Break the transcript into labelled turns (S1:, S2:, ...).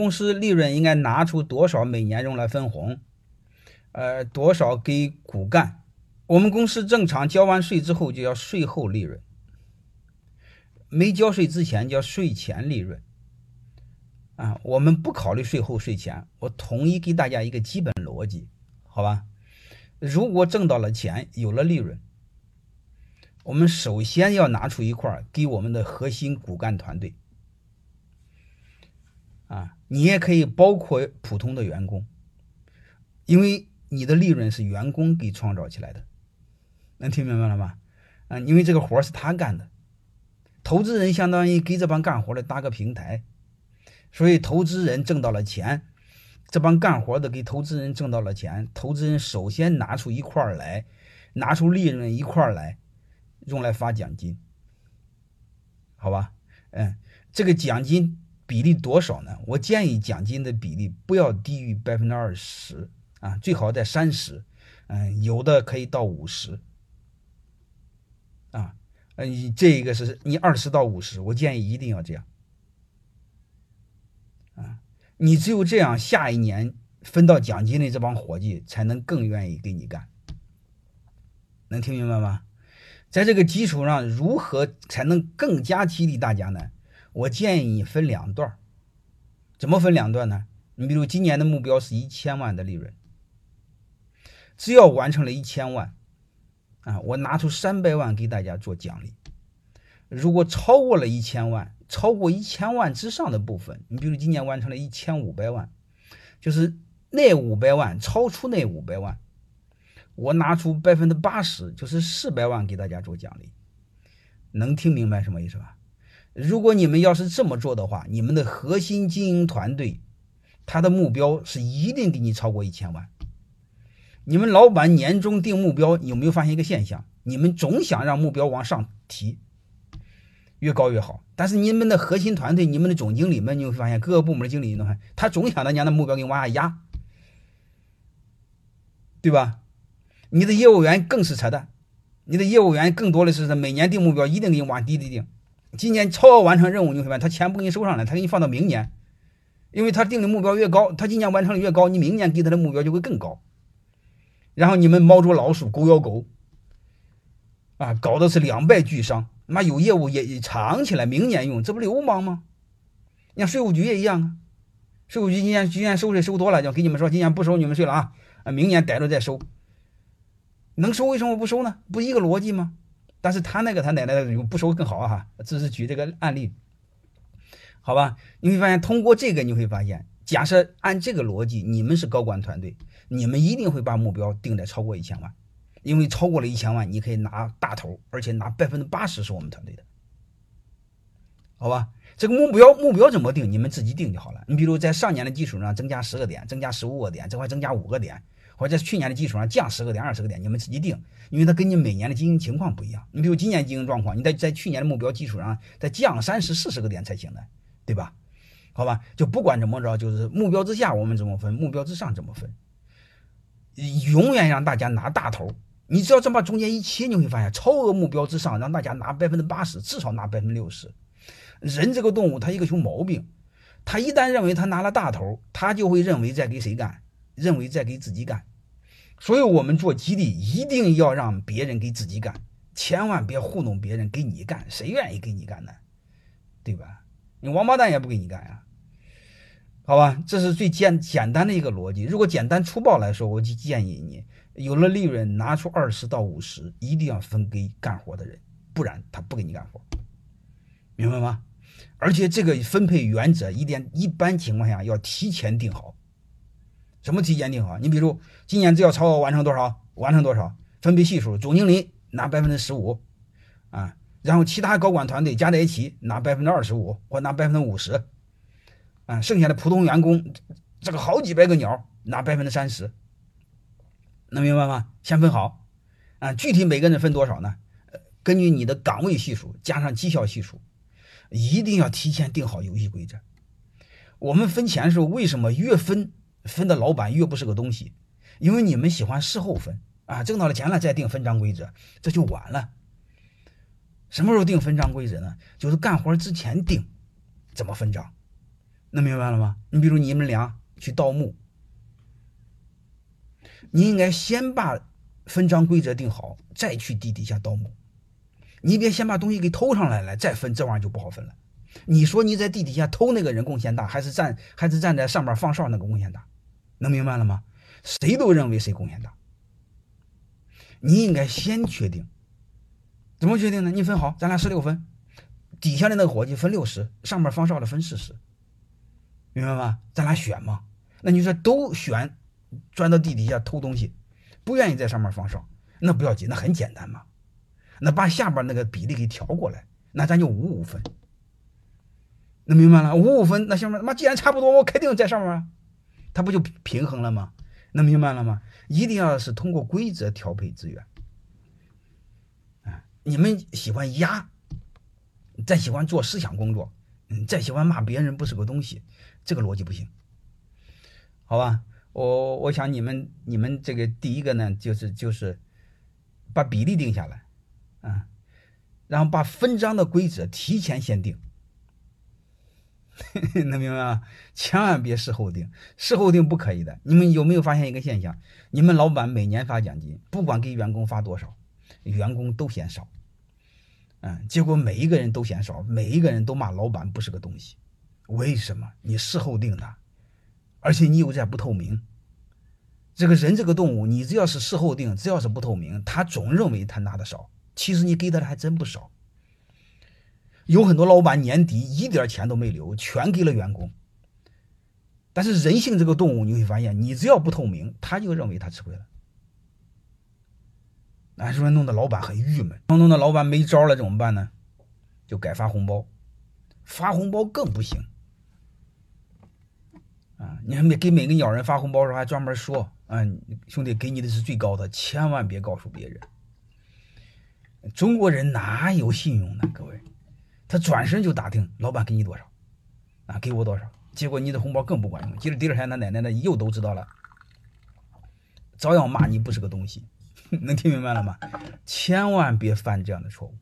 S1: 公司利润应该拿出多少每年用来分红？呃，多少给骨干？我们公司正常交完税之后就要税后利润，没交税之前叫税前利润。啊，我们不考虑税后税前，我统一给大家一个基本逻辑，好吧？如果挣到了钱，有了利润，我们首先要拿出一块给我们的核心骨干团队。你也可以包括普通的员工，因为你的利润是员工给创造起来的，能听明白了吗？啊，因为这个活是他干的，投资人相当于给这帮干活的搭个平台，所以投资人挣到了钱，这帮干活的给投资人挣到了钱，投资人首先拿出一块来，拿出利润一块来，用来发奖金，好吧？嗯，这个奖金。比例多少呢？我建议奖金的比例不要低于百分之二十啊，最好在三十，嗯，有的可以到五十啊，嗯，这一个是你二十到五十，我建议一定要这样啊，你只有这样，下一年分到奖金的这帮伙计才能更愿意给你干，能听明白吗？在这个基础上，如何才能更加激励大家呢？我建议你分两段怎么分两段呢？你比如今年的目标是一千万的利润，只要完成了一千万，啊，我拿出三百万给大家做奖励。如果超过了一千万，超过一千万之上的部分，你比如今年完成了一千五百万，就是那五百万超出那五百万，我拿出百分之八十，就是四百万给大家做奖励。能听明白什么意思吧？如果你们要是这么做的话，你们的核心经营团队，他的目标是一定给你超过一千万。你们老板年终定目标，有没有发现一个现象？你们总想让目标往上提，越高越好。但是你们的核心团队，你们的总经理们，你会发现各个部门的经理，你看他总想着将的目标给你往下压，对吧？你的业务员更是扯淡，你的业务员更多的是每年定目标，一定给你往低低定。今年超额完成任务，你会发现他钱不给你收上来，他给你放到明年，因为他定的目标越高，他今年完成的越高，你明年给他的目标就会更高。然后你们猫捉老鼠，狗咬狗，啊，搞的是两败俱伤。妈有业务也也藏起来，明年用，这不流氓吗？你像税务局也一样啊，税务局今年今年收税收多了，就给你们说今年不收你们税了啊，啊，明年逮着再收。能收为什么不收呢？不一个逻辑吗？但是他那个他奶奶的不收更好啊哈，只是举这个案例，好吧？你会发现通过这个你会发现，假设按这个逻辑，你们是高管团队，你们一定会把目标定在超过一千万，因为超过了一千万，你可以拿大头，而且拿百分之八十是我们团队的，好吧？这个目标目标怎么定？你们自己定就好了。你比如在上年的基础上增加十个点，增加十五个点，这块增加五个点。或者在去年的基础上降十个点、二十个点，你们自己定，因为它跟你每年的经营情况不一样。你比如今年经营状况，你在在去年的目标基础上再降三十、四十个点才行的，对吧？好吧，就不管怎么着，就是目标之下我们怎么分，目标之上怎么分，永远让大家拿大头。你只要这么中间一切，你会发现超额目标之上，让大家拿百分之八十，至少拿百分之六十。人这个动物，他一个熊毛病，他一旦认为他拿了大头，他就会认为在给谁干，认为在给自己干。所以，我们做激励一定要让别人给自己干，千万别糊弄别人给你干，谁愿意给你干呢？对吧？你王八蛋也不给你干呀，好吧？这是最简简单的一个逻辑。如果简单粗暴来说，我就建议你，有了利润拿出二十到五十，一定要分给干活的人，不然他不给你干活，明白吗？而且这个分配原则，一点一般情况下要提前定好。什么提前定好？你比如今年只要超额完成多少，完成多少，分配系数，总经理拿百分之十五，啊，然后其他高管团队加在一起拿百分之二十五或拿百分之五十，啊，剩下的普通员工这个好几百个鸟拿百分之三十，能明白吗？先分好，啊，具体每个人分多少呢？根据你的岗位系数加上绩效系数，一定要提前定好游戏规则。我们分钱的时候为什么越分？分的老板越不是个东西，因为你们喜欢事后分啊，挣到了钱了再定分账规则，这就晚了。什么时候定分账规则呢？就是干活之前定，怎么分账？能明白了吗？你比如你们俩去盗墓，你应该先把分赃规则定好，再去地底下盗墓。你别先把东西给偷上来了，再分这玩意儿就不好分了。你说你在地底下偷那个人贡献大，还是站还是站在上面放哨那个贡献大？能明白了吗？谁都认为谁贡献大。你应该先确定，怎么确定呢？你分好，咱俩十六分，底下的那个伙计分六十，上面放哨的分四十，明白吗？咱俩选嘛。那你说都选钻到地底下偷东西，不愿意在上面放哨，那不要紧，那很简单嘛。那把下边那个比例给调过来，那咱就五五分。能明白了？五五分，那下面妈既然差不多，我肯定在上面啊，它不就平衡了吗？能明白了吗？一定要是通过规则调配资源。啊，你们喜欢压，再喜欢做思想工作，嗯，再喜欢骂别人不是个东西，这个逻辑不行，好吧？我我想你们你们这个第一个呢，就是就是把比例定下来，啊，然后把分章的规则提前先定。能明白吗？千万别事后定，事后定不可以的。你们有没有发现一个现象？你们老板每年发奖金，不管给员工发多少，员工都嫌少。嗯，结果每一个人都嫌少，每一个人都骂老板不是个东西。为什么？你事后定的，而且你又在不透明。这个人这个动物，你只要是事后定，只要是不透明，他总认为他拿的少，其实你给他的还真不少。有很多老板年底一点钱都没留，全给了员工。但是人性这个动物，你会发现，你只要不透明，他就认为他吃亏了。那说弄得老板很郁闷，弄得老板没招了，怎么办呢？就改发红包，发红包更不行。啊，你还没给每个鸟人发红包的时候，还专门说：“嗯，兄弟，给你的是最高的，千万别告诉别人。”中国人哪有信用呢？各位。他转身就打听老板给你多少，啊，给我多少？结果你的红包更不管用。接着第二天，他奶奶那又都知道了，照样骂你不是个东西。能听明白了吗？千万别犯这样的错误。